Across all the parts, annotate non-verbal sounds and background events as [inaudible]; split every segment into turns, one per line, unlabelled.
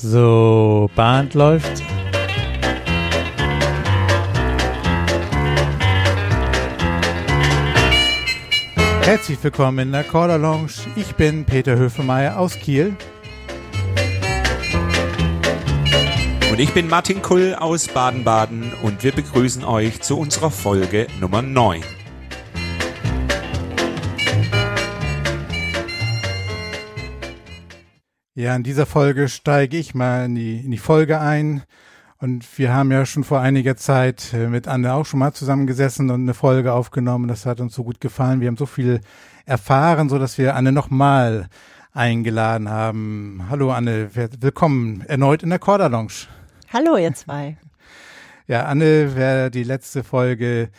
So, Band läuft. Herzlich willkommen in der Corder Lounge. Ich bin Peter Höfemeier aus Kiel.
Und ich bin Martin Kull aus Baden-Baden und wir begrüßen euch zu unserer Folge Nummer 9.
Ja, in dieser Folge steige ich mal in die, in die Folge ein. Und wir haben ja schon vor einiger Zeit äh, mit Anne auch schon mal zusammengesessen und eine Folge aufgenommen. Das hat uns so gut gefallen. Wir haben so viel erfahren, so dass wir Anne nochmal eingeladen haben. Hallo Anne, willkommen erneut in der Corda Lounge.
Hallo ihr zwei. [laughs]
Ja, Anne, wer die letzte Folge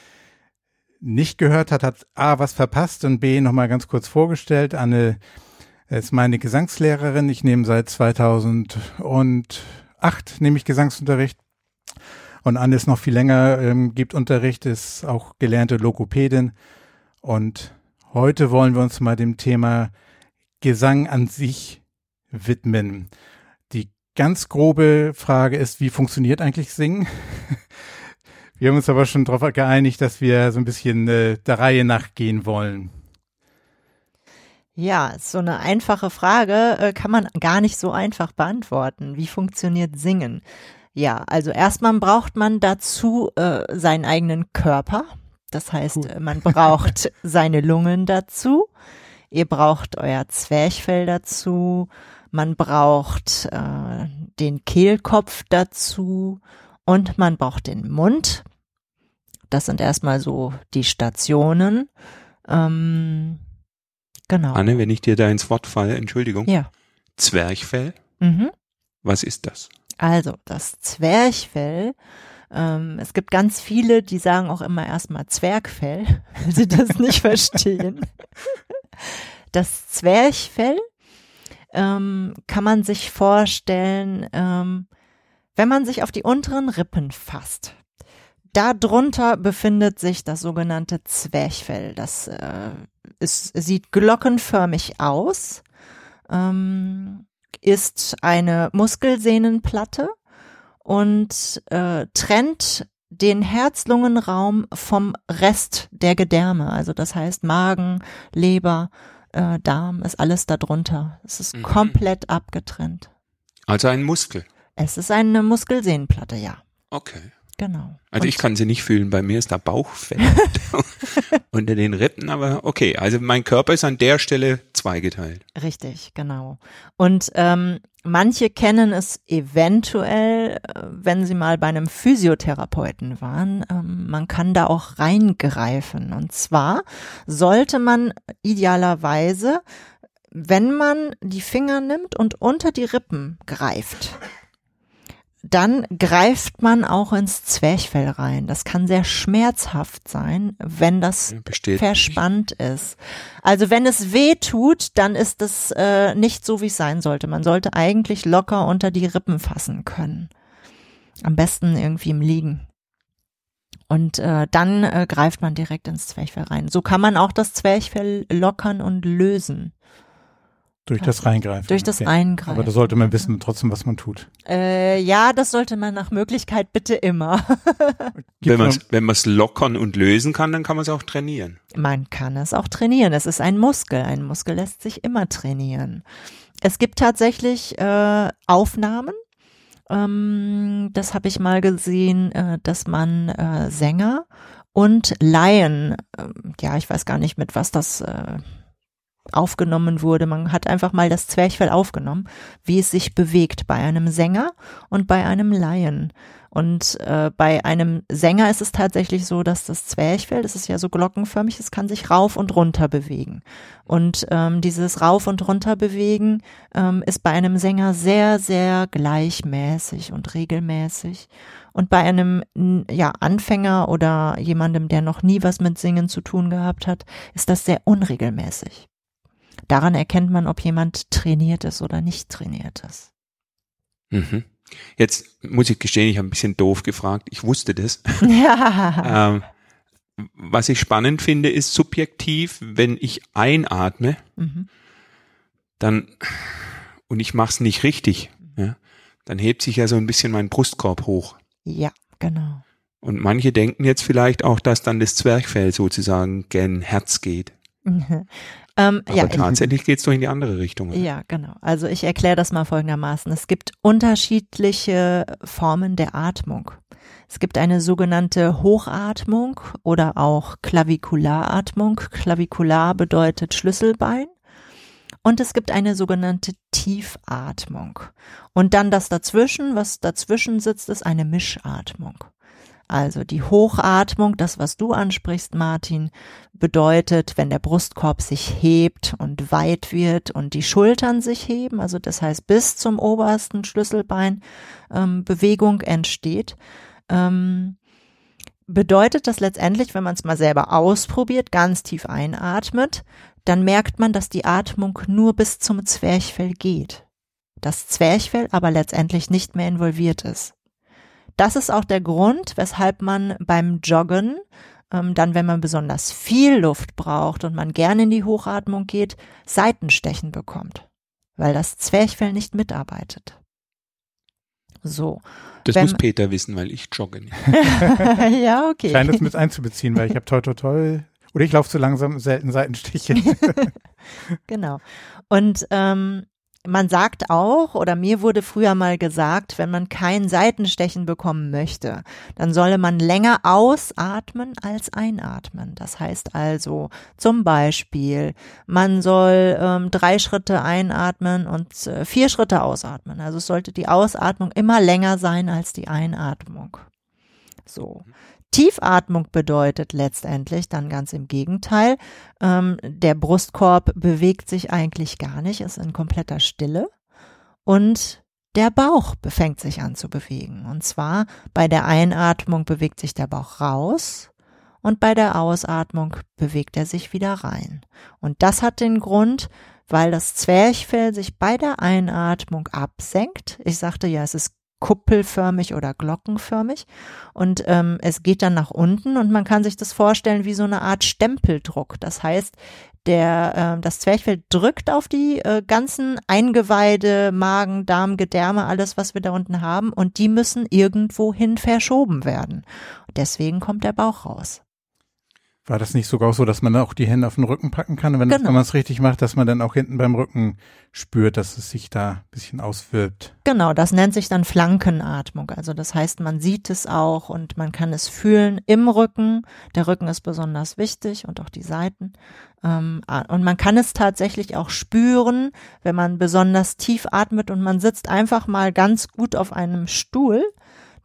nicht gehört hat, hat A, was verpasst und B, nochmal ganz kurz vorgestellt. Anne ist meine Gesangslehrerin. Ich nehme seit 2008 nehme ich Gesangsunterricht. Und Anne ist noch viel länger, ähm, gibt Unterricht, ist auch gelernte Logopädin. Und heute wollen wir uns mal dem Thema Gesang an sich widmen. Die ganz grobe Frage ist, wie funktioniert eigentlich Singen? [laughs] Wir haben uns aber schon darauf geeinigt, dass wir so ein bisschen äh, der Reihe nachgehen wollen.
Ja, so eine einfache Frage äh, kann man gar nicht so einfach beantworten. Wie funktioniert Singen? Ja, also erstmal braucht man dazu äh, seinen eigenen Körper. Das heißt, cool. man braucht [laughs] seine Lungen dazu. Ihr braucht euer Zwerchfell dazu. Man braucht äh, den Kehlkopf dazu und man braucht den Mund. Das sind erstmal so die Stationen. Ähm, Genau.
Anne, wenn ich dir da ins Wort falle, Entschuldigung.
Ja.
Zwerchfell. Mhm. Was ist das?
Also, das Zwerchfell, ähm, es gibt ganz viele, die sagen auch immer erstmal Zwergfell, [laughs] weil sie das nicht verstehen. Das Zwerchfell ähm, kann man sich vorstellen, ähm, wenn man sich auf die unteren Rippen fasst. Darunter befindet sich das sogenannte Zwerchfell. Das äh, ist, sieht glockenförmig aus, ähm, ist eine Muskelsehnenplatte und äh, trennt den Herz-Lungen-Raum vom Rest der Gedärme. Also das heißt Magen, Leber, äh, Darm ist alles darunter. Es ist mhm. komplett abgetrennt.
Also ein Muskel.
Es ist eine Muskelsehnenplatte, ja.
Okay.
Genau.
Also und ich kann sie nicht fühlen, bei mir ist da Bauchfett [laughs] unter den Rippen, aber okay, also mein Körper ist an der Stelle zweigeteilt.
Richtig, genau. Und ähm, manche kennen es eventuell, äh, wenn sie mal bei einem Physiotherapeuten waren, ähm, man kann da auch reingreifen. Und zwar sollte man idealerweise, wenn man die Finger nimmt und unter die Rippen greift, dann greift man auch ins Zwerchfell rein. Das kann sehr schmerzhaft sein, wenn das Besteht verspannt nicht. ist. Also wenn es weh tut, dann ist es äh, nicht so, wie es sein sollte. Man sollte eigentlich locker unter die Rippen fassen können. Am besten irgendwie im Liegen. Und äh, dann äh, greift man direkt ins Zwerchfell rein. So kann man auch das Zwerchfell lockern und lösen.
Durch das Reingreifen.
Durch das okay. Reingreifen.
Aber da sollte man wissen trotzdem, was man tut.
Äh, ja, das sollte man nach Möglichkeit bitte immer. [laughs]
wenn man es lockern und lösen kann, dann kann man es auch trainieren.
Man kann es auch trainieren. Es ist ein Muskel. Ein Muskel lässt sich immer trainieren. Es gibt tatsächlich äh, Aufnahmen. Ähm, das habe ich mal gesehen, äh, dass man äh, Sänger und Laien, äh, ja, ich weiß gar nicht, mit was das äh, aufgenommen wurde. Man hat einfach mal das Zwerchfell aufgenommen, wie es sich bewegt bei einem Sänger und bei einem Laien. Und äh, bei einem Sänger ist es tatsächlich so, dass das Zwerchfell, das ist ja so glockenförmig, es kann sich rauf und runter bewegen. Und ähm, dieses rauf und runter bewegen ähm, ist bei einem Sänger sehr, sehr gleichmäßig und regelmäßig. Und bei einem ja, Anfänger oder jemandem, der noch nie was mit Singen zu tun gehabt hat, ist das sehr unregelmäßig. Daran erkennt man, ob jemand trainiert ist oder nicht trainiert ist.
Mhm. Jetzt muss ich gestehen, ich habe ein bisschen doof gefragt. Ich wusste das. Ja. [laughs] [laughs] ähm, was ich spannend finde, ist subjektiv, wenn ich einatme, mhm. dann und ich mache es nicht richtig, ja, dann hebt sich ja so ein bisschen mein Brustkorb hoch.
Ja, genau.
Und manche denken jetzt vielleicht auch, dass dann das Zwerchfell sozusagen gen Herz geht. [laughs] ähm, Aber ja, tatsächlich geht es doch in die andere Richtung.
Oder? Ja, genau. Also ich erkläre das mal folgendermaßen. Es gibt unterschiedliche Formen der Atmung. Es gibt eine sogenannte Hochatmung oder auch Klavikularatmung. Klavikular bedeutet Schlüsselbein. Und es gibt eine sogenannte Tiefatmung. Und dann das dazwischen, was dazwischen sitzt, ist eine Mischatmung. Also die Hochatmung, das was du ansprichst, Martin, bedeutet, wenn der Brustkorb sich hebt und weit wird und die Schultern sich heben, also das heißt bis zum obersten Schlüsselbein ähm, Bewegung entsteht, ähm, bedeutet das letztendlich, wenn man es mal selber ausprobiert, ganz tief einatmet, dann merkt man, dass die Atmung nur bis zum Zwerchfell geht. Das Zwerchfell aber letztendlich nicht mehr involviert ist. Das ist auch der Grund, weshalb man beim Joggen, ähm, dann wenn man besonders viel Luft braucht und man gerne in die Hochatmung geht, Seitenstechen bekommt, weil das Zwerchfell nicht mitarbeitet. So.
Das wenn, muss Peter wissen, weil ich jogge nicht. [laughs]
ja, okay.
Scheint das mit einzubeziehen, weil ich habe toi toi toi oder ich laufe zu langsam selten Seitenstiche. [laughs]
genau. Und ähm, man sagt auch, oder mir wurde früher mal gesagt, wenn man kein Seitenstechen bekommen möchte, dann solle man länger ausatmen als einatmen. Das heißt also zum Beispiel, man soll ähm, drei Schritte einatmen und äh, vier Schritte ausatmen. Also sollte die Ausatmung immer länger sein als die Einatmung. So. Tiefatmung bedeutet letztendlich dann ganz im Gegenteil. Ähm, der Brustkorb bewegt sich eigentlich gar nicht, ist in kompletter Stille. Und der Bauch fängt sich an zu bewegen. Und zwar bei der Einatmung bewegt sich der Bauch raus und bei der Ausatmung bewegt er sich wieder rein. Und das hat den Grund, weil das Zwerchfell sich bei der Einatmung absenkt. Ich sagte ja, es ist kuppelförmig oder glockenförmig und ähm, es geht dann nach unten und man kann sich das vorstellen wie so eine Art Stempeldruck. Das heißt, der, äh, das Zwerchfell drückt auf die äh, ganzen Eingeweide, Magen, Darm, Gedärme, alles, was wir da unten haben und die müssen irgendwohin verschoben werden. Deswegen kommt der Bauch raus.
War das nicht sogar so, dass man auch die Hände auf den Rücken packen kann? Wenn, genau. man es richtig macht, dass man dann auch hinten beim Rücken spürt, dass es sich da ein bisschen auswirkt.
Genau, das nennt sich dann Flankenatmung. Also das heißt, man sieht es auch und man kann es fühlen im Rücken. Der Rücken ist besonders wichtig und auch die Seiten. Ähm, und man kann es tatsächlich auch spüren, wenn man besonders tief atmet und man sitzt einfach mal ganz gut auf einem Stuhl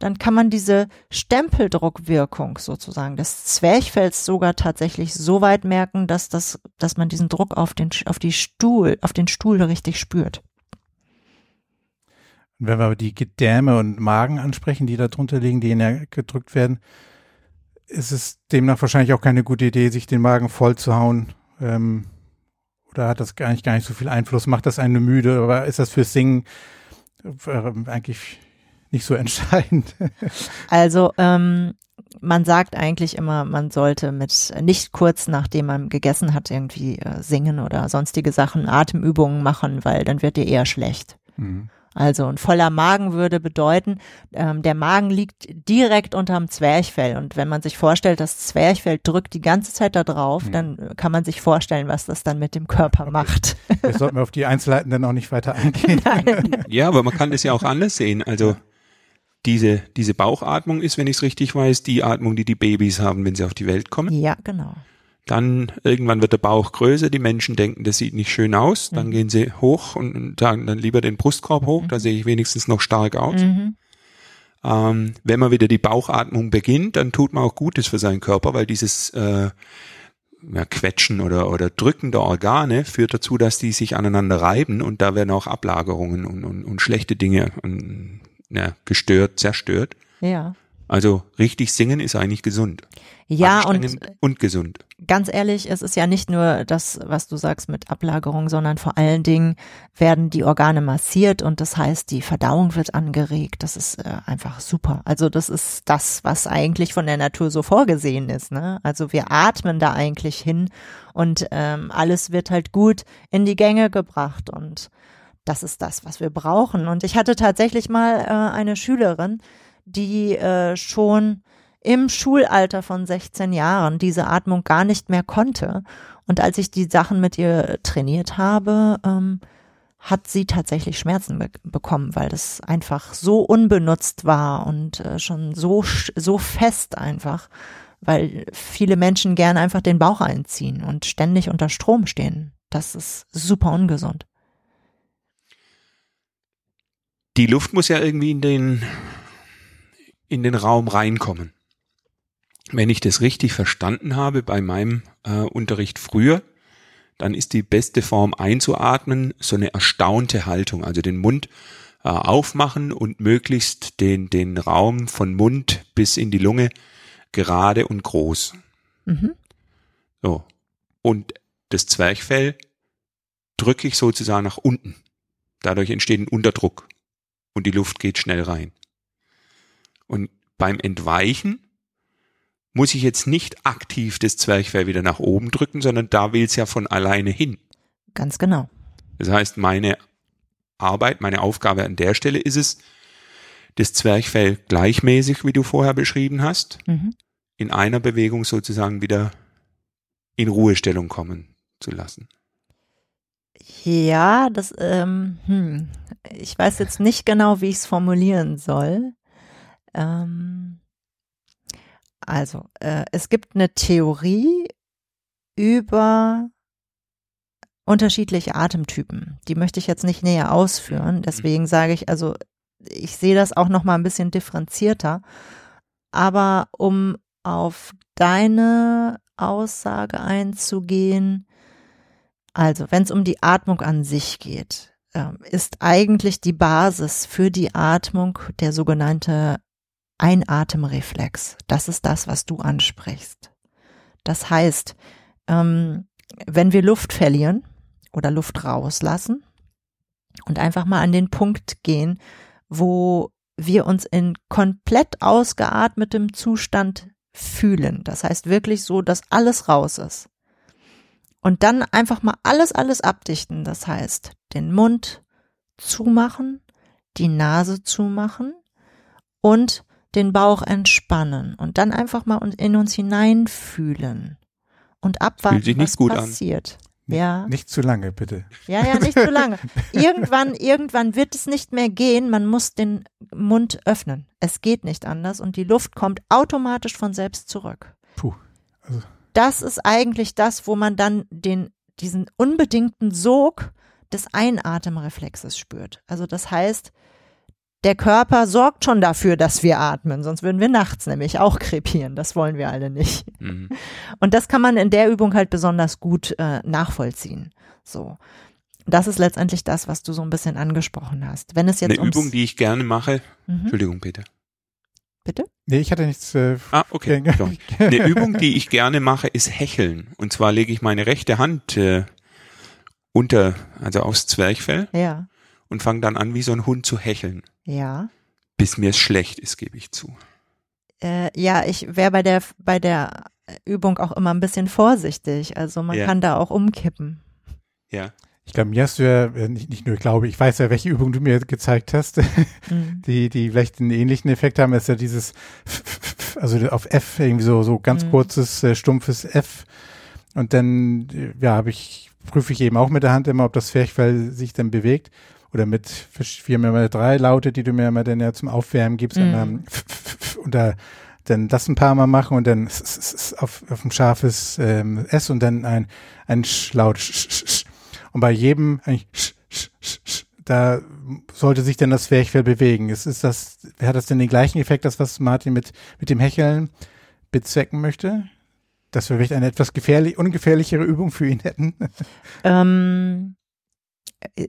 dann kann man diese Stempeldruckwirkung sozusagen des Zwerchfells sogar tatsächlich so weit merken, dass das, dass man diesen Druck auf den, auf die Stuhl, auf den Stuhl richtig spürt.
Und wenn wir aber die Gedärme und Magen ansprechen, die da drunter liegen, die gedrückt werden, ist es demnach wahrscheinlich auch keine gute Idee, sich den Magen voll zu hauen. Ähm, oder hat das gar nicht, gar nicht so viel Einfluss? Macht das eine müde? Oder ist das fürs Singen äh, eigentlich nicht so entscheidend. [laughs]
Also ähm, man sagt eigentlich immer, man sollte mit nicht kurz nachdem man gegessen hat irgendwie äh, singen oder sonstige Sachen, Atemübungen machen, weil dann wird dir eher schlecht. Mhm. Also ein voller Magen würde bedeuten, ähm, der Magen liegt direkt unterm Zwerchfell und wenn man sich vorstellt, das Zwerchfell drückt die ganze Zeit da drauf, mhm. dann kann man sich vorstellen, was das dann mit dem Körper okay. macht.
Jetzt sollten wir auf die Einzelheiten dann auch nicht weiter eingehen. [laughs]
Nein. Ja, aber man kann das ja auch anders sehen. Also diese, diese Bauchatmung ist, wenn ich es richtig weiß, die Atmung, die die Babys haben, wenn sie auf die Welt kommen.
Ja, genau.
Dann irgendwann wird der Bauch größer, die Menschen denken, das sieht nicht schön aus, dann mhm. gehen sie hoch und sagen dann lieber den Brustkorb hoch, mhm. da sehe ich wenigstens noch stark aus. Mhm. Ähm, wenn man wieder die Bauchatmung beginnt, dann tut man auch Gutes für seinen Körper, weil dieses äh, ja, Quetschen oder, oder Drücken der Organe führt dazu, dass die sich aneinander reiben und da werden auch Ablagerungen und, und, und schlechte Dinge und ja, gestört, zerstört.
Ja.
Also richtig singen ist eigentlich gesund.
Ja, und,
und gesund.
Ganz ehrlich, es ist ja nicht nur das, was du sagst mit Ablagerung, sondern vor allen Dingen werden die Organe massiert und das heißt, die Verdauung wird angeregt. Das ist äh, einfach super. Also das ist das, was eigentlich von der Natur so vorgesehen ist. Ne? Also wir atmen da eigentlich hin und ähm, alles wird halt gut in die Gänge gebracht und Das ist das, was wir brauchen. Und ich hatte tatsächlich mal äh, eine Schülerin, die äh, schon im Schulalter von 16 Jahren diese Atmung gar nicht mehr konnte. Und als ich die Sachen mit ihr trainiert habe, ähm, hat sie tatsächlich Schmerzen be bekommen, weil das einfach so unbenutzt war und äh, schon so, so fest einfach, weil viele Menschen gerne einfach den Bauch einziehen und ständig unter Strom stehen. Das ist super ungesund.
Die Luft muss ja irgendwie in den, in den Raum reinkommen wenn ich das richtig verstanden habe bei meinem äh, Unterricht früher, dann ist die beste Form einzuatmen so eine erstaunte Haltung, also den Mund äh, aufmachen und möglichst den, den Raum von Mund bis in die Lunge gerade und groß. Mhm. So. Und das Zwerchfell drücke ich sozusagen nach unten. Dadurch entsteht ein Unterdruck und die Luft geht schnell rein. Und beim Entweichen muss ich jetzt nicht aktiv das Zwerchfell wieder nach oben drücken, sondern da will es ja von alleine hin.
Ganz genau.
Das heißt, meine Arbeit, meine Aufgabe an der Stelle ist es, das Zwerchfell gleichmäßig, wie du vorher beschrieben hast, mhm. in einer Bewegung sozusagen wieder in Ruhestellung kommen zu lassen.
Ja, das, ähm, hm, ich weiß jetzt nicht genau, wie ich es formulieren soll. Ähm, also, äh, es gibt eine Theorie über unterschiedliche Atemtypen. Die möchte ich jetzt nicht näher ausführen. Deswegen sage ich, also ich sehe das auch noch mal ein bisschen differenzierter. Aber um auf deine Aussage einzugehen, also wenn es um die Atmung an sich geht, äh, ist eigentlich die Basis für die Atmung der sogenannte Einatemreflex. Das ist das, was du ansprichst. Das heißt, ähm, wenn wir Luft verlieren oder Luft rauslassen und einfach mal an den Punkt gehen, wo wir uns in komplett ausgeatmetem Zustand fühlen. Das heißt wirklich so, dass alles raus ist. Und dann einfach mal alles, alles abdichten. Das heißt, den Mund zumachen, die Nase zumachen und den Bauch entspannen und dann einfach mal in uns hineinfühlen und abwarten,
Fühlt sich nicht
was
gut
passiert.
An.
Ja. Nicht zu lange, bitte.
Ja, ja, nicht zu lange. [laughs] Irgendwann, irgendwann wird es nicht mehr gehen. Man muss den Mund öffnen. Es geht nicht anders und die Luft kommt automatisch von selbst zurück.
Puh.
Also. Das ist eigentlich das, wo man dann den, diesen unbedingten Sog des Einatemreflexes spürt. Also das heißt, der Körper sorgt schon dafür, dass wir atmen, sonst würden wir nachts nämlich auch krepieren. Das wollen wir alle nicht. Mhm. Und das kann man in der Übung halt besonders gut äh, nachvollziehen. So. Das ist letztendlich das, was du so ein bisschen angesprochen hast. Wenn es jetzt
eine Übung, die ich gerne mache. Mhm. Entschuldigung, Peter.
Bitte?
Nee, ich hatte nichts. Äh,
ah, okay. [laughs] Eine Übung, die ich gerne mache, ist Hecheln. Und zwar lege ich meine rechte Hand äh, unter, also aufs Zwerchfell.
Ja.
Und fange dann an, wie so ein Hund zu hecheln.
Ja.
Bis mir es schlecht ist, gebe ich zu.
Äh, ja, ich wäre bei der, bei der Übung auch immer ein bisschen vorsichtig. Also man ja. kann da auch umkippen.
Ja.
Ich glaube, mir hast du ja, äh, nicht, nicht nur, ich glaube, ich weiß ja, welche Übung du mir gezeigt hast, [laughs] mhm. die, die vielleicht einen ähnlichen Effekt haben, ist ja dieses, also auf F, irgendwie so, so ganz mhm. kurzes, äh, stumpfes F. Und dann, äh, ja, habe ich, prüfe ich eben auch mit der Hand immer, ob das Fähigfall sich dann bewegt oder mit vier mal drei Laute, die du mir immer dann ja zum Aufwärmen gibst, mm. und da dann das ein paar Mal machen und dann auf, auf ein scharfes ähm, S und dann ein, ein Laut. Und bei jedem da sollte sich dann das Zwerchfell bewegen. Ist, ist das, hat das denn den gleichen Effekt, das was Martin mit, mit dem Hecheln bezwecken möchte? Dass wir vielleicht eine etwas gefährlich, ungefährlichere Übung für ihn hätten? [laughs]
Ähm,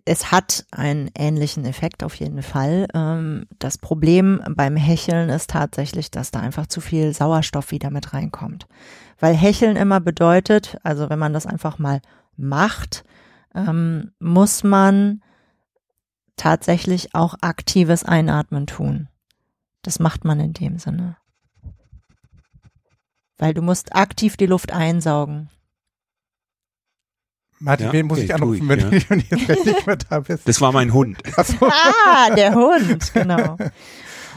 es hat einen ähnlichen Effekt auf jeden Fall. Ähm, das Problem beim Hecheln ist tatsächlich, dass da einfach zu viel Sauerstoff wieder mit reinkommt. Weil Hecheln immer bedeutet, also wenn man das einfach mal macht, ähm, muss man tatsächlich auch aktives Einatmen tun. Das macht man in dem Sinne. Weil du musst aktiv die Luft einsaugen.
Martin,
Ja,
wen muss
okay,
ich anrufen,
tu
wenn
ich,
du nicht- wenn du jetzt nicht mehr da bist?
Das war mein Hund.
Ah, der Hund, genau.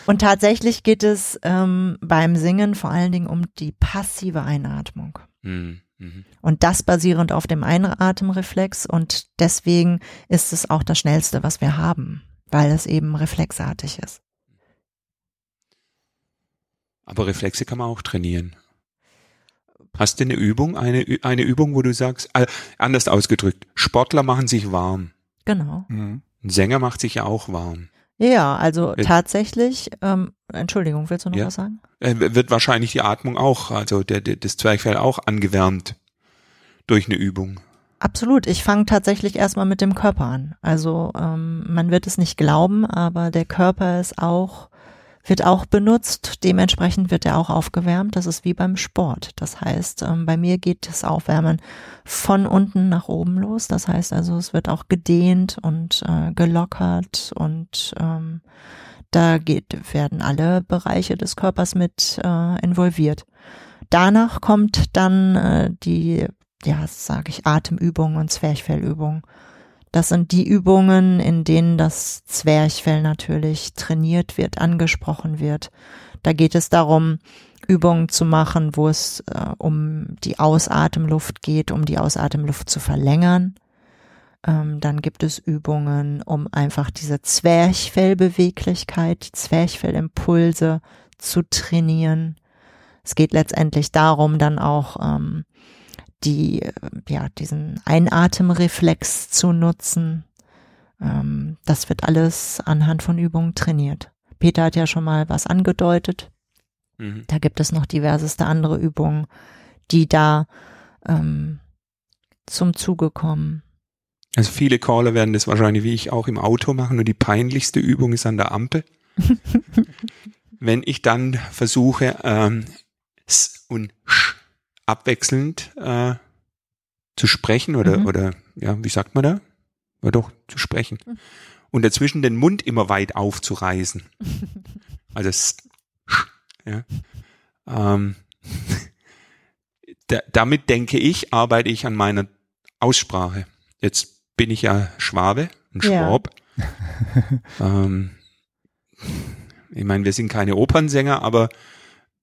Und tatsächlich geht es ähm, beim Singen vor allen Dingen um die passive Einatmung.
Mhm. Mhm.
Und das basierend auf dem Einatemreflex und deswegen ist es auch das schnellste, was wir haben, weil es eben reflexartig ist.
Aber Reflexe kann man auch trainieren. Hast du eine Übung, eine, eine Übung, wo du sagst, anders ausgedrückt, Sportler machen sich warm.
Genau.
Mhm.
Ein Sänger macht sich ja auch warm.
Ja, also
Jetzt-
tatsächlich, ähm, Entschuldigung, willst du noch
Ja.
was sagen?
Äh, wird wahrscheinlich die Atmung auch, also der, der, das Zwerchfell auch angewärmt durch eine Übung.
Absolut. Ich fange tatsächlich erstmal mit dem Körper an. Also ähm, man wird es nicht glauben, aber der Körper ist auch, wird auch benutzt. Dementsprechend wird er auch aufgewärmt. Das ist wie beim Sport. Das heißt, ähm, bei mir geht das Aufwärmen von unten nach oben los. Das heißt also, es wird auch gedehnt und äh, gelockert und ähm, da geht, werden alle Bereiche des Körpers mit äh, involviert. Danach kommt dann äh, die ja, sage ich, Atemübungen und Zwerchfellübungen. Das sind die Übungen, in denen das Zwerchfell natürlich trainiert wird, angesprochen wird. Da geht es darum, Übungen zu machen, wo es äh, um die Ausatemluft geht, um die Ausatemluft zu verlängern. Ähm, dann gibt es Übungen, um einfach diese Zwerchfellbeweglichkeit, die Zwerchfellimpulse zu trainieren. Es geht letztendlich darum, dann auch ähm, die, äh, ja, diesen Einatemreflex zu nutzen. Ähm, das wird alles anhand von Übungen trainiert. Peter hat ja schon mal was angedeutet.
Mhm.
Da gibt es noch diverseste andere Übungen, die da ähm, zum Zuge kommen.
Also viele Caller werden das wahrscheinlich wie ich auch im Auto machen und die peinlichste Übung ist an der Ampel. [laughs] Wenn ich dann versuche, ähm, S und Sch abwechselnd äh, zu sprechen oder,
Mhm.
oder ja, wie sagt man da? Ja doch, zu sprechen.
Mhm.
Und dazwischen den Mund immer weit aufzureißen. [laughs] Also ja. Ähm, da, damit denke ich, arbeite ich an meiner Aussprache. Jetzt bin ich ja Schwabe, ein
Ja.
Schwab. [laughs] ähm, ich meine, wir sind keine Opernsänger, aber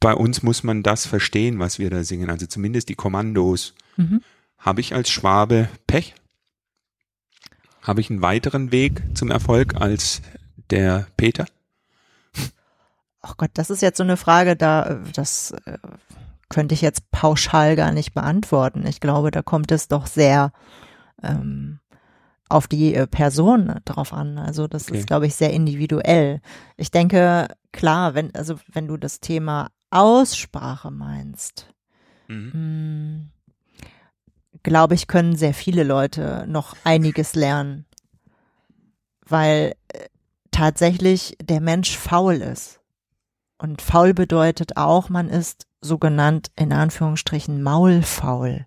bei uns muss man das verstehen, was wir da singen. Also zumindest die Kommandos.
Mhm.
Habe ich als Schwabe Pech? Habe ich einen weiteren Weg zum Erfolg als der Peter?
Ach Gott, das ist jetzt so eine Frage, da das äh, könnte ich jetzt pauschal gar nicht beantworten. Ich glaube, da kommt es doch sehr ähm, auf die äh, Person drauf an. Also das
Okay.
ist, glaube ich, sehr individuell. Ich denke, klar, wenn also wenn du das Thema Aussprache meinst,
Mhm.
hm, glaube ich, können sehr viele Leute noch einiges lernen, weil äh, tatsächlich der Mensch faul ist. Und faul bedeutet auch, man ist sogenannt in Anführungsstrichen maulfaul.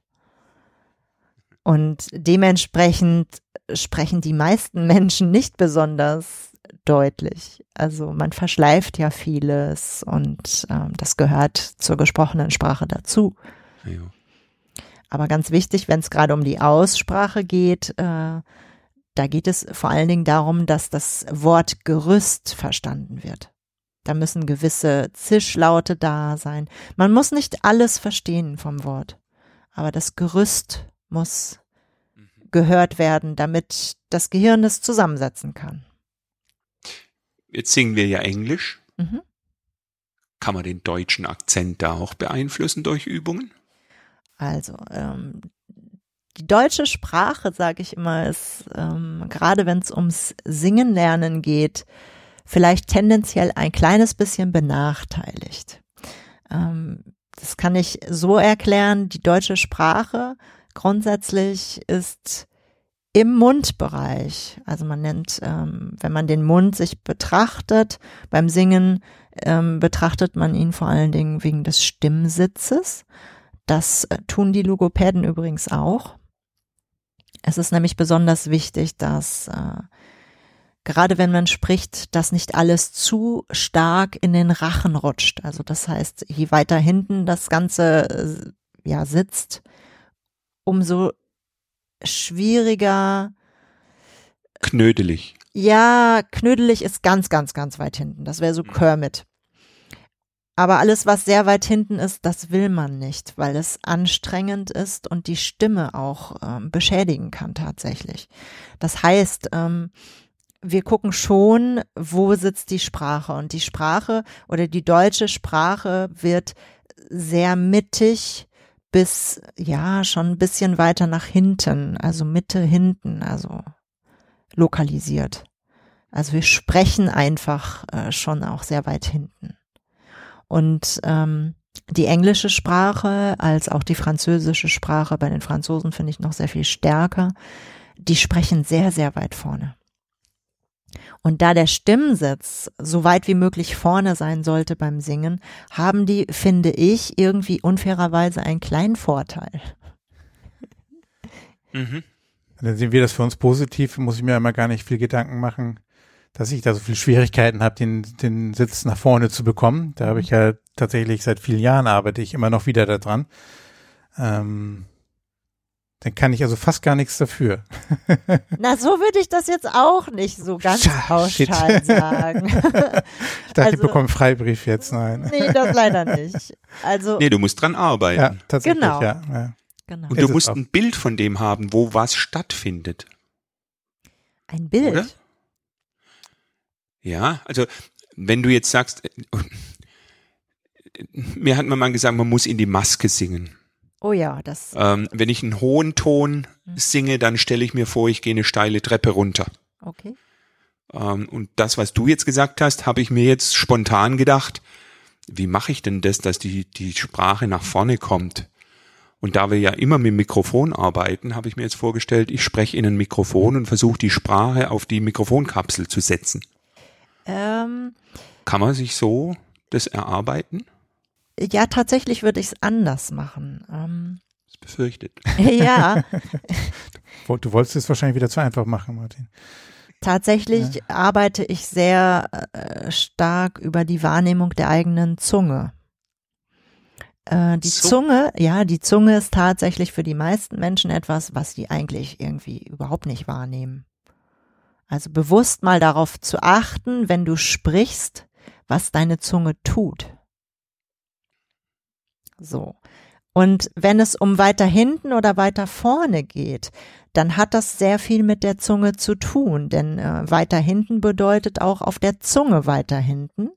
Und dementsprechend sprechen die meisten Menschen nicht besonders deutlich. Also man verschleift ja vieles und ähm, das gehört zur gesprochenen Sprache dazu.
Ja.
Aber ganz wichtig, wenn es gerade um die Aussprache geht, äh, da geht es vor allen Dingen darum, dass das Wort Gerüst verstanden wird. Da müssen gewisse Zischlaute da sein. Man muss nicht alles verstehen vom Wort, aber das Gerüst muss gehört werden, damit das Gehirn es zusammensetzen kann.
Jetzt singen wir ja Englisch.
Mhm.
Kann man den deutschen Akzent da auch beeinflussen durch Übungen?
Also, ähm, die deutsche Sprache, sage ich immer, ist ähm, gerade wenn es ums Singen lernen geht, vielleicht tendenziell ein kleines bisschen benachteiligt. Ähm, das kann ich so erklären, die deutsche Sprache grundsätzlich ist im Mundbereich, also man nennt, ähm, wenn man den Mund sich betrachtet, beim Singen ähm, betrachtet man ihn vor allen Dingen wegen des Stimmsitzes. Das äh, tun die Logopäden übrigens auch. Es ist nämlich besonders wichtig, dass äh, gerade wenn man spricht, dass nicht alles zu stark in den Rachen rutscht. Also das heißt, je weiter hinten das Ganze äh, ja sitzt, umso schwieriger.
Knödelig.
Ja, knödelig ist ganz, ganz, ganz weit hinten. Das wäre so mhm. Kermit. Aber alles, was sehr weit hinten ist, das will man nicht, weil es anstrengend ist und die Stimme auch ähm, beschädigen kann tatsächlich. Das heißt, ähm, wir gucken schon, wo sitzt die Sprache. Und die Sprache oder die deutsche Sprache wird sehr mittig bis, ja, schon ein bisschen weiter nach hinten, also Mitte hinten, also lokalisiert. Also wir sprechen einfach äh, schon auch sehr weit hinten. Und ähm, die englische Sprache als auch die französische Sprache, bei den Franzosen finde ich noch sehr viel stärker, die sprechen sehr, sehr weit vorne. Und da der Stimmsitz so weit wie möglich vorne sein sollte beim Singen, haben die, finde ich, irgendwie unfairerweise einen kleinen Vorteil.
Mhm. Dann sehen wir das für uns positiv, muss ich mir immer gar nicht viel Gedanken machen, dass ich da so viele Schwierigkeiten habe, den, den Sitz nach vorne zu bekommen. Da habe ich ja tatsächlich seit vielen Jahren arbeite ich immer noch wieder daran. Ähm, dann kann ich also fast gar nichts dafür. [laughs]
Na, so würde ich das jetzt auch nicht so ganz pauschal sagen. [laughs] ich
dachte, also, ich bekomme einen Freibrief jetzt, nein.
Nee, das leider nicht. Also,
nee, du musst dran arbeiten. Ja,
tatsächlich, genau. ja. ja.
Genau. Und du musst ein Bild von dem haben, wo was stattfindet.
Ein Bild? Oder?
Ja, also wenn du jetzt sagst, äh, [laughs] mir hat man mal gesagt, man muss in die Maske singen.
Oh ja, das.
Ähm, wenn ich einen hohen Ton mhm. singe, dann stelle ich mir vor, ich gehe eine steile Treppe runter.
Okay.
Ähm, und das, was du jetzt gesagt hast, habe ich mir jetzt spontan gedacht, wie mache ich denn das, dass die, die Sprache nach vorne kommt? Und da wir ja immer mit Mikrofon arbeiten, habe ich mir jetzt vorgestellt, ich spreche in ein Mikrofon und versuche die Sprache auf die Mikrofonkapsel zu setzen.
Ähm,
Kann man sich so das erarbeiten?
Ja, tatsächlich würde ich es anders machen. Ähm,
das befürchtet. [laughs]
Ja. [laughs]
du wolltest es wahrscheinlich wieder zu einfach machen, Martin.
Tatsächlich ja. arbeite ich sehr äh, stark über die Wahrnehmung der eigenen Zunge. Äh, die so. Zunge, ja, die Zunge ist tatsächlich für die meisten Menschen etwas, was die eigentlich irgendwie überhaupt nicht wahrnehmen. Also bewusst mal darauf zu achten, wenn du sprichst, was deine Zunge tut. So. Und wenn es um weiter hinten oder weiter vorne geht, dann hat das sehr viel mit der Zunge zu tun, denn äh, weiter hinten bedeutet auch auf der Zunge weiter hinten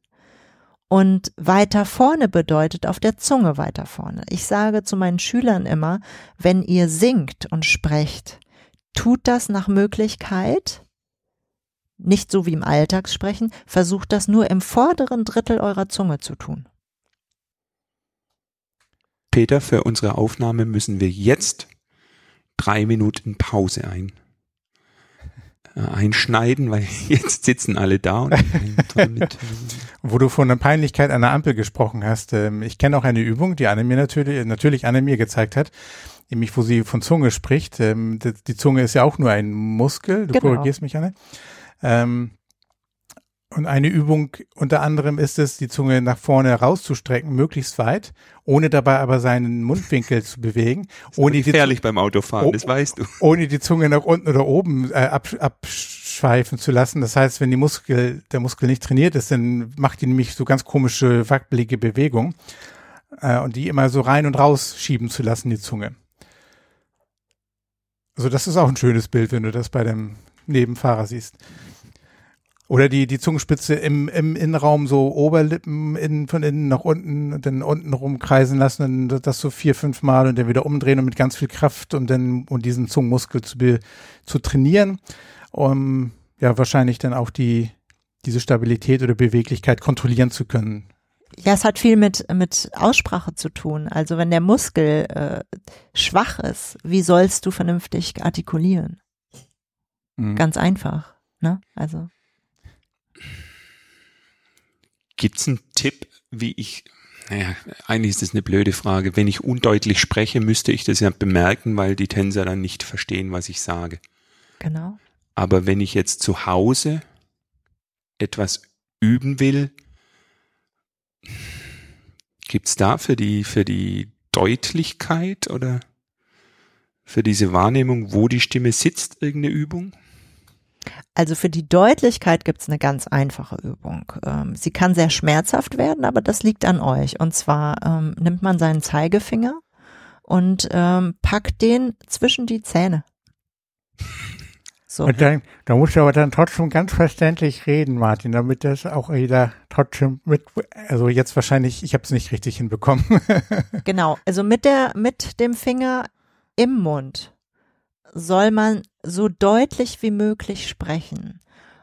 und weiter vorne bedeutet auf der Zunge weiter vorne. Ich sage zu meinen Schülern immer, wenn ihr singt und sprecht, tut das nach Möglichkeit nicht so wie im Alltagssprechen, versucht das nur im vorderen Drittel eurer Zunge zu tun.
Peter, für unsere Aufnahme müssen wir jetzt drei Minuten Pause ein, äh, einschneiden, weil [laughs] jetzt sitzen alle da. Und [laughs]
mit. Wo du von der Peinlichkeit einer Ampel gesprochen hast, ähm, ich kenne auch eine Übung, die Anne mir natürlich, natürlich Anne mir gezeigt hat, nämlich wo sie von Zunge spricht. Ähm, die Zunge ist ja auch nur ein Muskel, du genau. korrigierst mich, Anne. Ähm, und eine Übung unter anderem ist es, die Zunge nach vorne rauszustrecken, möglichst weit, ohne dabei aber seinen Mundwinkel zu bewegen. Ohne
gefährlich die, beim Autofahren, oh, das weißt du.
Ohne die Zunge nach unten oder oben äh, absch abschweifen zu lassen. Das heißt, wenn die Muskel, der Muskel nicht trainiert ist, dann macht die nämlich so ganz komische, wackelige Bewegungen. Äh, und die immer so rein und raus schieben zu lassen, die Zunge. Also das ist auch ein schönes Bild, wenn du das bei dem Nebenfahrer siehst. Oder die, die Zungenspitze im, im Innenraum so Oberlippen innen, von innen nach unten und dann unten rumkreisen lassen und das so vier, fünf Mal und dann wieder umdrehen und mit ganz viel Kraft und dann, und diesen Zungenmuskel zu, zu trainieren, um ja wahrscheinlich dann auch die, diese Stabilität oder Beweglichkeit kontrollieren zu können.
Ja, es hat viel mit, mit Aussprache zu tun. Also wenn der Muskel äh, schwach ist, wie sollst du vernünftig artikulieren? Mhm. Ganz einfach, ne? Also.
Gibt's einen Tipp, wie ich, naja, eigentlich ist das eine blöde Frage. Wenn ich undeutlich spreche, müsste ich das ja bemerken, weil die Tänzer dann nicht verstehen, was ich sage.
Genau.
Aber wenn ich jetzt zu Hause etwas üben will, gibt's da für die, für die Deutlichkeit oder für diese Wahrnehmung, wo die Stimme sitzt, irgendeine Übung?
Also für die Deutlichkeit gibt es eine ganz einfache Übung. Ähm, sie kann sehr schmerzhaft werden, aber das liegt an euch. Und zwar ähm, nimmt man seinen Zeigefinger und ähm, packt den zwischen die Zähne.
So. Und dann, da musst du aber dann trotzdem ganz verständlich reden, Martin, damit das auch jeder trotzdem mit, also jetzt wahrscheinlich, ich habe es nicht richtig hinbekommen. [laughs]
genau, also mit der, mit dem Finger im Mund soll man so deutlich wie möglich sprechen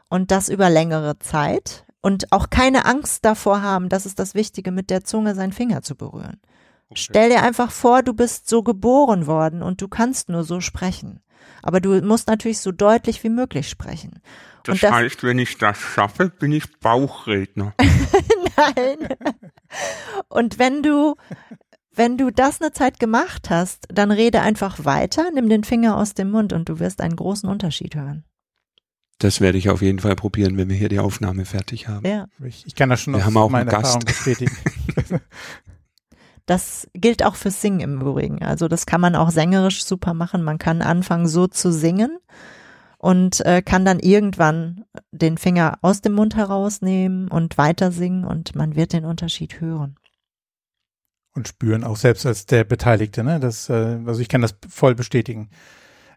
und das über längere Zeit und auch keine Angst davor haben, das ist das Wichtige, mit der Zunge seinen Finger zu berühren. Okay. Stell dir einfach vor, du bist so geboren worden und du kannst nur so sprechen. Aber du musst natürlich so deutlich wie möglich sprechen.
Das, das heißt, wenn ich das schaffe, bin ich Bauchredner. [laughs]
Nein. Und wenn du, wenn du das eine Zeit gemacht hast, dann rede einfach weiter, nimm den Finger aus dem Mund und du wirst einen großen Unterschied hören.
Das werde ich auf jeden Fall probieren, wenn wir hier die Aufnahme fertig haben.
Ja. Ich, ich kann das schon
wir
aus
haben auch
meiner
Erfahrung
bestätigen. [laughs]
Das gilt auch fürs Singen im Übrigen. Also das kann man auch sängerisch super machen. Man kann anfangen so zu singen und äh, kann dann irgendwann den Finger aus dem Mund herausnehmen und weiter singen und man wird den Unterschied hören.
Und spüren, auch selbst als der Beteiligte, ne? Das, äh, also ich kann das voll bestätigen.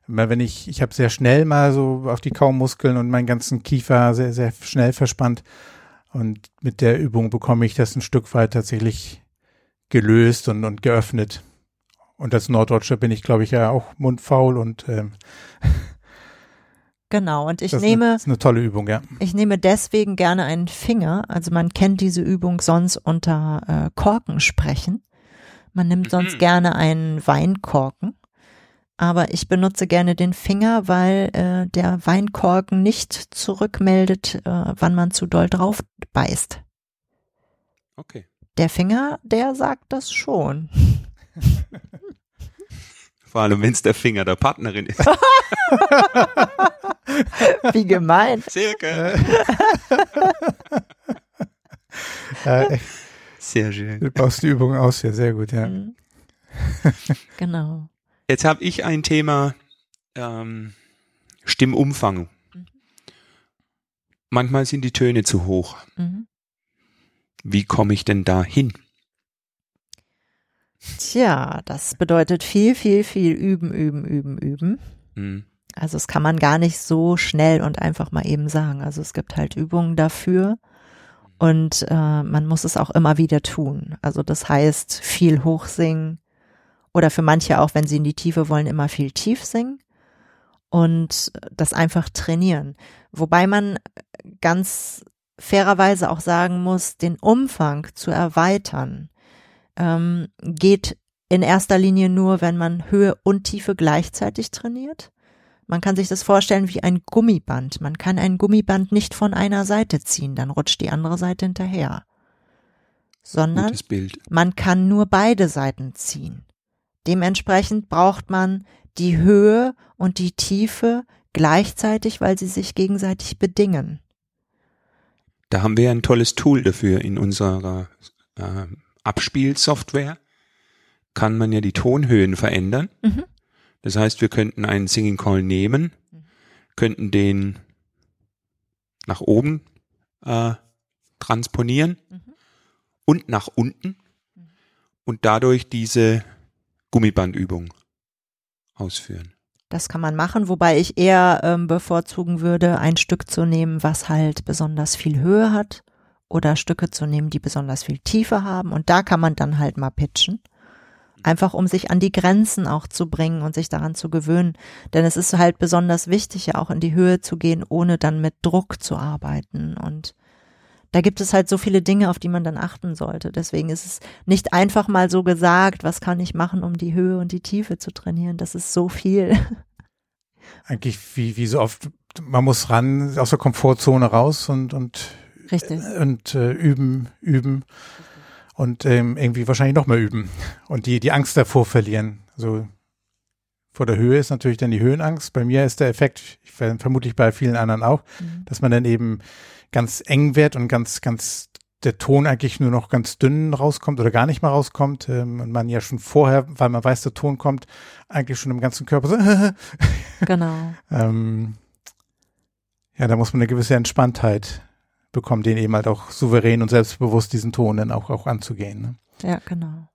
Wenn ich, ich habe sehr schnell mal so auf die Kaummuskeln und meinen ganzen Kiefer sehr, sehr schnell verspannt. Und mit der Übung bekomme ich das ein Stück weit tatsächlich gelöst und, und geöffnet. Und als Norddeutscher bin ich, glaube ich, ja auch mundfaul und ähm, [laughs]
Genau, und ich
das
nehme.
Eine, das ist eine tolle Übung, ja.
Ich nehme deswegen gerne einen Finger. Also man kennt diese Übung sonst unter äh, Korken sprechen. Man nimmt sonst mhm. gerne einen Weinkorken. Aber ich benutze gerne den Finger, weil äh, der Weinkorken nicht zurückmeldet, äh, wann man zu doll drauf beißt.
Okay.
Der Finger, der sagt das schon. [laughs] [laughs]
Vor allem, wenn es der Finger der Partnerin ist. [laughs]
Wie gemein.
Silke. [laughs]
Äh,
sehr schön.
Du baust die Übung aus, ja, sehr gut, ja.
Mhm. [laughs] genau.
Jetzt habe ich ein Thema ähm, Stimmumfang. Mhm. Manchmal sind die Töne zu hoch. Mhm. Wie komme ich denn da hin?
Tja, das bedeutet viel, viel, viel üben, üben, üben, üben. Mhm. Also es kann man gar nicht so schnell und einfach mal eben sagen. Also es gibt halt Übungen dafür und äh, man muss es auch immer wieder tun. Also das heißt viel hochsingen oder für manche auch, wenn sie in die Tiefe wollen, immer viel tief singen und das einfach trainieren. Wobei man ganz fairerweise auch sagen muss, den Umfang zu erweitern, ähm, geht in erster Linie nur, wenn man Höhe und Tiefe gleichzeitig trainiert. Man kann sich das vorstellen wie ein Gummiband. Man kann ein Gummiband nicht von einer Seite ziehen, dann rutscht die andere Seite hinterher. Sondern man kann nur beide Seiten ziehen. Dementsprechend braucht man die Höhe und die Tiefe gleichzeitig, weil sie sich gegenseitig bedingen.
Da haben wir ein tolles Tool dafür in unserer äh, Abspielsoftware. Kann man ja die Tonhöhen verändern. Mhm. Das heißt, wir könnten einen Singing Call nehmen, könnten den nach oben äh, transponieren mhm. und nach unten und dadurch diese Gummibandübung ausführen.
Das kann man machen, wobei ich eher ähm, bevorzugen würde, ein Stück zu nehmen, was halt besonders viel Höhe hat oder Stücke zu nehmen, die besonders viel Tiefe haben. Und da kann man dann halt mal pitchen. Einfach um sich an die Grenzen auch zu bringen und sich daran zu gewöhnen. Denn es ist halt besonders wichtig, ja auch in die Höhe zu gehen, ohne dann mit Druck zu arbeiten. Und da gibt es halt so viele Dinge, auf die man dann achten sollte. Deswegen ist es nicht einfach mal so gesagt, was kann ich machen, um die Höhe und die Tiefe zu trainieren. Das ist so viel.
Eigentlich wie, wie so oft, man muss ran, aus der Komfortzone raus und, und,
Richtig.
und äh, üben, üben und ähm, irgendwie wahrscheinlich noch mehr üben und die, die Angst davor verlieren. So vor der Höhe ist natürlich dann die Höhenangst. Bei mir ist der Effekt, ich vermutlich bei vielen anderen auch, mhm. dass man dann eben ganz eng wird und ganz, ganz der Ton eigentlich nur noch ganz dünn rauskommt oder gar nicht mal rauskommt ähm, und man ja schon vorher, weil man weiß, der Ton kommt, eigentlich schon im ganzen Körper so [laughs]
genau.
ähm, ja, da muss man eine gewisse Entspanntheit bekommen, den eben halt auch souverän und selbstbewusst diesen Ton dann auch, auch anzugehen. Ne?
Ja, genau.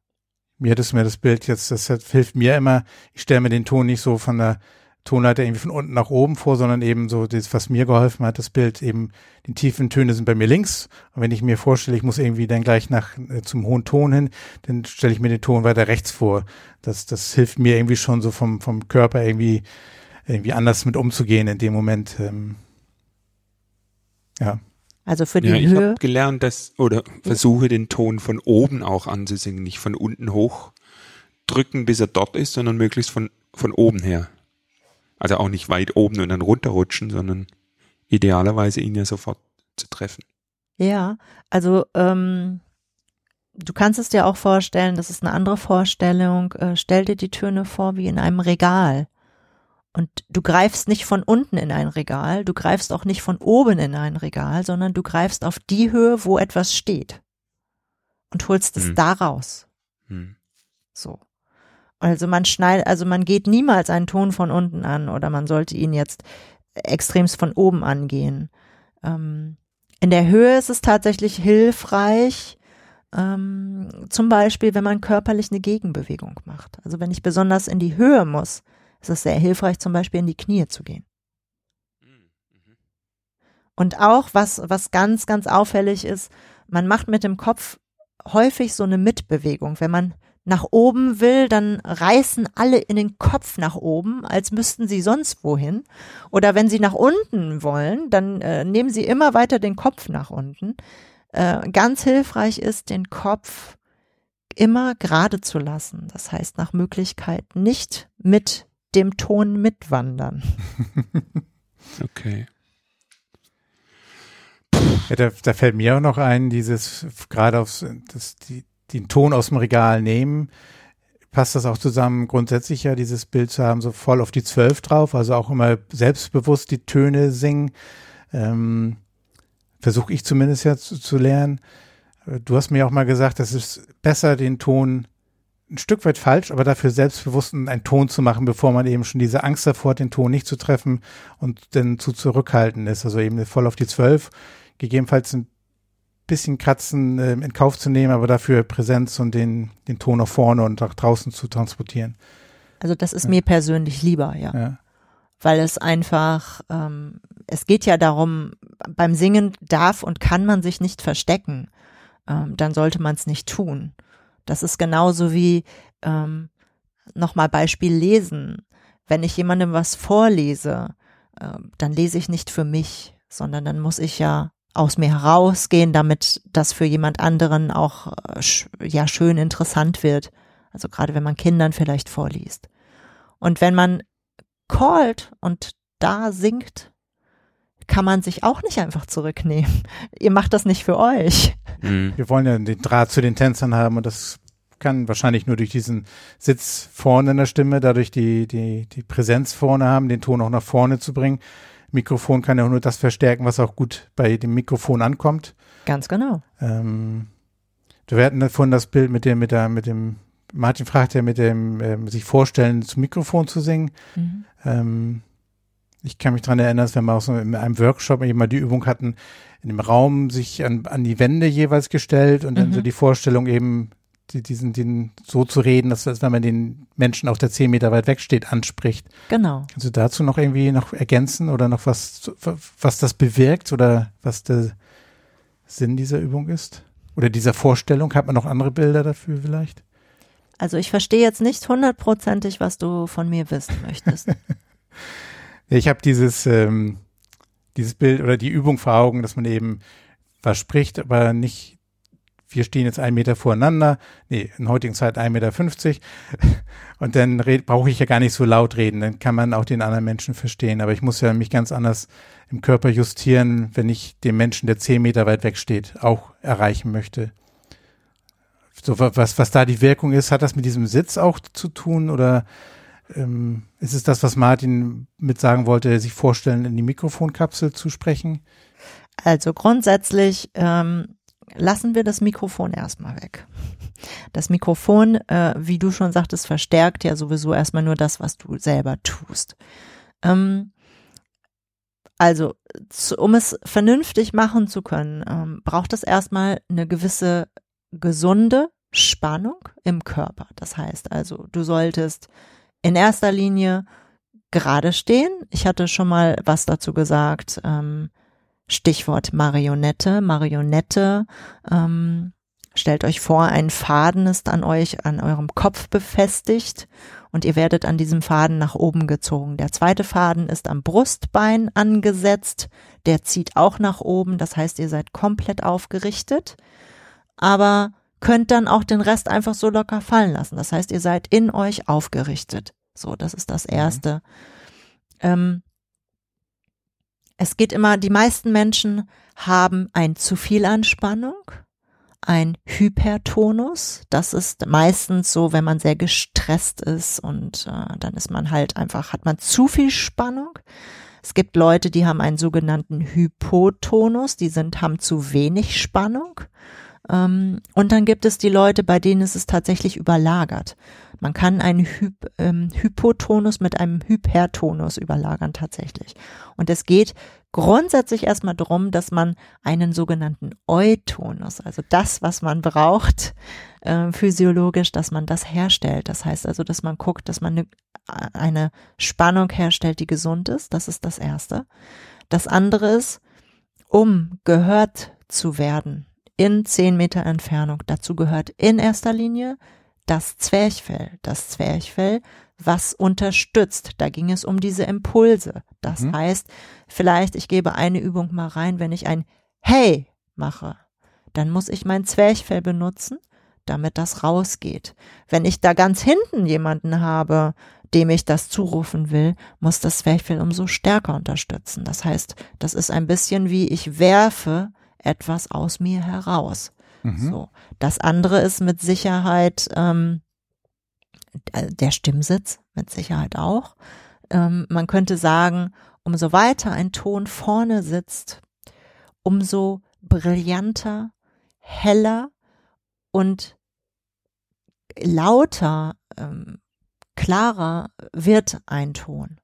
Mir hat es mir das Bild jetzt, das hilft mir immer, ich stelle mir den Ton nicht so von der Tonleiter irgendwie von unten nach oben vor, sondern eben so das, was mir geholfen hat, das Bild eben, die tiefen Töne sind bei mir links. Und wenn ich mir vorstelle, ich muss irgendwie dann gleich nach äh, zum hohen Ton hin, dann stelle ich mir den Ton weiter rechts vor. Das, das hilft mir irgendwie schon so vom, vom Körper irgendwie, irgendwie anders mit umzugehen in dem Moment. Ähm, ja.
Also für die
ja,
Höhe.
Ich habe gelernt, dass, oder versuche den Ton von oben auch anzusingen, nicht von unten hoch drücken, bis er dort ist, sondern möglichst von, von oben her. Also auch nicht weit oben und dann runterrutschen, sondern idealerweise ihn ja sofort zu treffen.
Ja, also ähm, du kannst es dir auch vorstellen, das ist eine andere Vorstellung. Äh, stell dir die Töne vor wie in einem Regal. Und du greifst nicht von unten in ein Regal, du greifst auch nicht von oben in ein Regal, sondern du greifst auf die Höhe, wo etwas steht. Und holst es hm. da raus. Hm. So. Also man schneidet, also man geht niemals einen Ton von unten an oder man sollte ihn jetzt extremst von oben angehen. Ähm, in der Höhe ist es tatsächlich hilfreich, ähm, zum Beispiel, wenn man körperlich eine Gegenbewegung macht. Also wenn ich besonders in die Höhe muss, ist es sehr hilfreich, zum Beispiel in die Knie zu gehen. Und auch, was, was ganz, ganz auffällig ist, man macht mit dem Kopf häufig so eine Mitbewegung. Wenn man nach oben will, dann reißen alle in den Kopf nach oben, als müssten sie sonst wohin. Oder wenn sie nach unten wollen, dann äh, nehmen sie immer weiter den Kopf nach unten. Äh, ganz hilfreich ist, den Kopf immer gerade zu lassen. Das heißt, nach Möglichkeit nicht mit dem Ton mitwandern. [laughs]
okay.
Ja, da, da fällt mir auch noch ein, dieses gerade aufs das, die, den Ton aus dem Regal nehmen, passt das auch zusammen, grundsätzlich ja dieses Bild zu haben, so voll auf die Zwölf drauf, also auch immer selbstbewusst die Töne singen. Ähm, Versuche ich zumindest ja zu, zu lernen. Du hast mir auch mal gesagt, es ist besser, den Ton ein Stück weit falsch, aber dafür selbstbewusst einen Ton zu machen, bevor man eben schon diese Angst davor hat, den Ton nicht zu treffen und dann zu zurückhalten ist. Also eben voll auf die Zwölf, gegebenenfalls ein bisschen Kratzen äh, in Kauf zu nehmen, aber dafür Präsenz und den, den Ton nach vorne und nach draußen zu transportieren.
Also das ist ja. mir persönlich lieber, ja. ja. Weil es einfach, ähm, es geht ja darum, beim Singen darf und kann man sich nicht verstecken. Ähm, dann sollte man es nicht tun. Das ist genauso wie ähm, nochmal Beispiel lesen. Wenn ich jemandem was vorlese, äh, dann lese ich nicht für mich, sondern dann muss ich ja aus mir herausgehen, damit das für jemand anderen auch äh, ja schön interessant wird. Also gerade wenn man Kindern vielleicht vorliest. Und wenn man callt und da singt, kann man sich auch nicht einfach zurücknehmen. [laughs] Ihr macht das nicht für euch.
Mhm. Wir wollen ja den Draht zu den Tänzern haben und das kann wahrscheinlich nur durch diesen Sitz vorne in der Stimme, dadurch die, die, die Präsenz vorne haben, den Ton auch nach vorne zu bringen. Mikrofon kann ja auch nur das verstärken, was auch gut bei dem Mikrofon ankommt.
Ganz genau.
Ähm, wir hatten vorhin das Bild mit dem, mit der, mit dem, Martin fragt ja mit dem, ähm, sich vorstellen, zum Mikrofon zu singen. Mhm. Ähm, ich kann mich dran erinnern, dass wir mal auch so in einem Workshop eben mal die Übung hatten, in dem Raum sich an, an die Wände jeweils gestellt und mhm. dann so die Vorstellung eben, die, diesen, den so zu reden, dass, dass wenn man den Menschen auf der zehn Meter weit weg steht, anspricht.
Genau.
Kannst du dazu noch irgendwie noch ergänzen oder noch was, was das bewirkt oder was der Sinn dieser Übung ist? Oder dieser Vorstellung? Hat man noch andere Bilder dafür vielleicht?
Also ich verstehe jetzt nicht hundertprozentig, was du von mir wissen möchtest. [laughs]
ich habe dieses, ähm, dieses Bild oder die Übung vor Augen, dass man eben was spricht, aber nicht wir stehen jetzt einen Meter voreinander, nee, in heutigen Zeit 1,50 Meter [laughs] und dann brauche ich ja gar nicht so laut reden, dann kann man auch den anderen Menschen verstehen, aber ich muss ja mich ganz anders im Körper justieren, wenn ich den Menschen, der zehn Meter weit weg steht, auch erreichen möchte. So, was, was da die Wirkung ist, hat das mit diesem Sitz auch zu tun oder ähm, ist es das, was Martin mit sagen wollte, sich vorstellen, in die Mikrofonkapsel zu sprechen?
Also grundsätzlich ähm, lassen wir das Mikrofon erstmal weg. Das Mikrofon, äh, wie du schon sagtest, verstärkt ja sowieso erstmal nur das, was du selber tust. Ähm, also, um es vernünftig machen zu können, ähm, braucht es erstmal eine gewisse gesunde Spannung im Körper. Das heißt also, du solltest in erster Linie gerade stehen. Ich hatte schon mal was dazu gesagt. Ähm, Stichwort Marionette. Marionette. Ähm, stellt euch vor, ein Faden ist an euch, an eurem Kopf befestigt und ihr werdet an diesem Faden nach oben gezogen. Der zweite Faden ist am Brustbein angesetzt. Der zieht auch nach oben. Das heißt, ihr seid komplett aufgerichtet. Aber könnt dann auch den Rest einfach so locker fallen lassen. Das heißt, ihr seid in euch aufgerichtet. So, das ist das mhm. Erste. Mhm. Ähm, es geht immer, die meisten Menschen haben ein zu viel Anspannung, ein Hypertonus. Das ist meistens so, wenn man sehr gestresst ist und äh, dann ist man halt einfach, hat man zu viel Spannung. Es gibt Leute, die haben einen sogenannten Hypotonus, die sind, haben zu wenig Spannung. Ähm, und dann gibt es die Leute, bei denen ist es tatsächlich überlagert. Man kann einen Hy ähm, Hypotonus mit einem Hypertonus überlagern tatsächlich. Und es geht grundsätzlich erstmal darum, dass man einen sogenannten Eutonus, also das, was man braucht, äh, physiologisch, dass man das herstellt. Das heißt also, dass man guckt, dass man eine, eine Spannung herstellt, die gesund ist. Das ist das Erste. Das andere ist, um gehört zu werden, in zehn Meter Entfernung. Dazu gehört in erster Linie das Zwerchfell. Das Zwerchfell, was unterstützt. Da ging es um diese Impulse. Das mhm. heißt, vielleicht ich gebe eine Übung mal rein, wenn ich ein Hey mache, dann muss ich mein Zwerchfell benutzen, damit das rausgeht. Wenn ich da ganz hinten jemanden habe, dem ich das zurufen will, muss das Zwerchfell umso stärker unterstützen. Das heißt, das ist ein bisschen wie ich werfe etwas aus mir heraus. Mhm. So. Das andere ist mit Sicherheit ähm, der Stimmsitz, mit Sicherheit auch. Ähm, man könnte sagen, umso weiter ein Ton vorne sitzt, umso brillanter, heller und lauter, ähm, klarer wird ein Ton.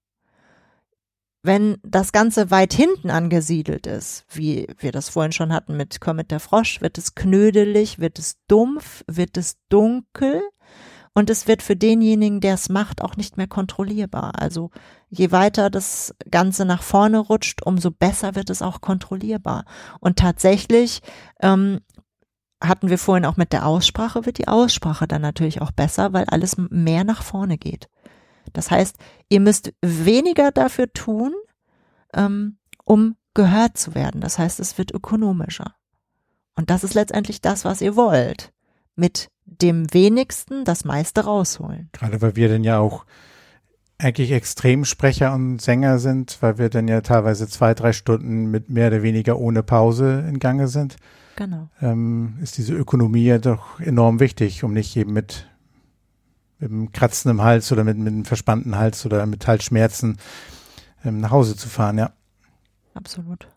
Wenn das Ganze weit hinten angesiedelt ist, wie wir das vorhin schon hatten mit Kermit der Frosch, wird es knödelig, wird es dumpf, wird es dunkel und es wird für denjenigen, der es macht, auch nicht mehr kontrollierbar. Also je weiter das Ganze nach vorne rutscht, umso besser wird es auch kontrollierbar. Und tatsächlich ähm, hatten wir vorhin auch mit der Aussprache, wird die Aussprache dann natürlich auch besser, weil alles mehr nach vorne geht. Das heißt, ihr müsst weniger dafür tun, ähm, um gehört zu werden. Das heißt, es wird ökonomischer. Und das ist letztendlich das, was ihr wollt. Mit dem wenigsten das meiste rausholen.
Gerade weil wir dann ja auch eigentlich Extremsprecher und Sänger sind, weil wir dann ja teilweise zwei, drei Stunden mit mehr oder weniger ohne Pause in Gange sind.
Genau.
Ähm, ist diese Ökonomie ja doch enorm wichtig, um nicht eben mit einem Kratzen im Hals oder mit, mit einem verspannten Hals oder mit Halsschmerzen ähm, nach Hause zu fahren, ja.
Absolut.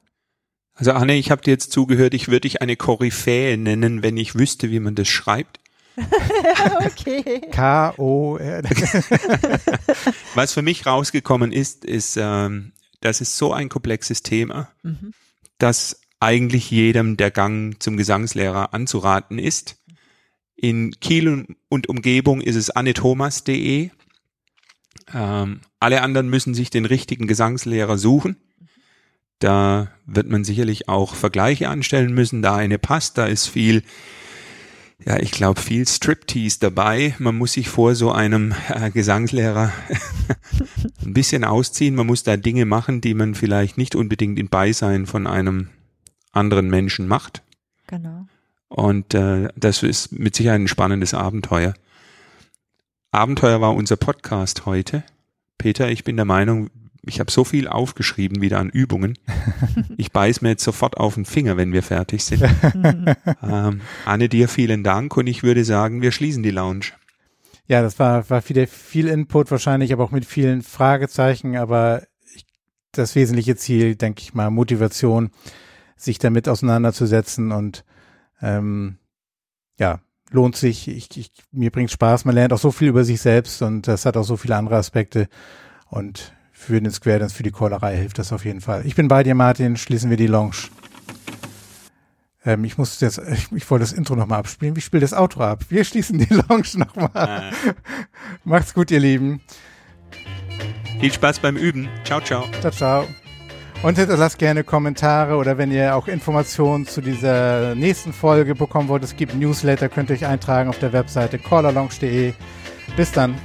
Also Anne, ich habe dir jetzt zugehört, ich würde dich eine Koryphäe nennen, wenn ich wüsste, wie man das schreibt. [laughs]
okay. K-O. [laughs]
Was für mich rausgekommen ist, ist, ähm, das ist so ein komplexes Thema, mhm. dass eigentlich jedem der Gang zum Gesangslehrer anzuraten ist. In Kiel und Umgebung ist es annethomas.de. Ähm, alle anderen müssen sich den richtigen Gesangslehrer suchen. Da wird man sicherlich auch Vergleiche anstellen müssen. Da eine passt, da ist viel, ja, ich glaube, viel Striptease dabei. Man muss sich vor so einem äh, Gesangslehrer [laughs] ein bisschen ausziehen. Man muss da Dinge machen, die man vielleicht nicht unbedingt im Beisein von einem anderen Menschen macht.
Genau.
Und äh, das ist mit Sicherheit ein spannendes Abenteuer. Abenteuer war unser Podcast heute. Peter, ich bin der Meinung, ich habe so viel aufgeschrieben wieder an Übungen. [laughs] Ich beiß mir jetzt sofort auf den Finger, wenn wir fertig sind. [laughs] ähm, Anne, dir vielen Dank und ich würde sagen, wir schließen die Lounge.
Ja, das war, war wieder viel Input wahrscheinlich, aber auch mit vielen Fragezeichen, aber ich, das wesentliche Ziel, denke ich mal, Motivation, sich damit auseinanderzusetzen und Ähm, ja, lohnt sich. Ich, ich, mir bringt Spaß. Man lernt auch so viel über sich selbst und das hat auch so viele andere Aspekte. Und für den Square Dance, für die Callerei hilft das auf jeden Fall. Ich bin bei dir, Martin. Schließen wir die Lounge. Ähm, ich muss jetzt, ich, ich wollte das Intro nochmal abspielen. Wie spielt das Outro ab? Wir schließen die Lounge nochmal. Äh. [laughs] Macht's gut, ihr Lieben.
Viel Spaß beim Üben. Ciao, ciao.
Ciao, ciao. Und lasst gerne Kommentare oder wenn ihr auch Informationen zu dieser nächsten Folge bekommen wollt, es gibt Newsletter, könnt ihr euch eintragen auf der Webseite callerlounge.de. Bis dann.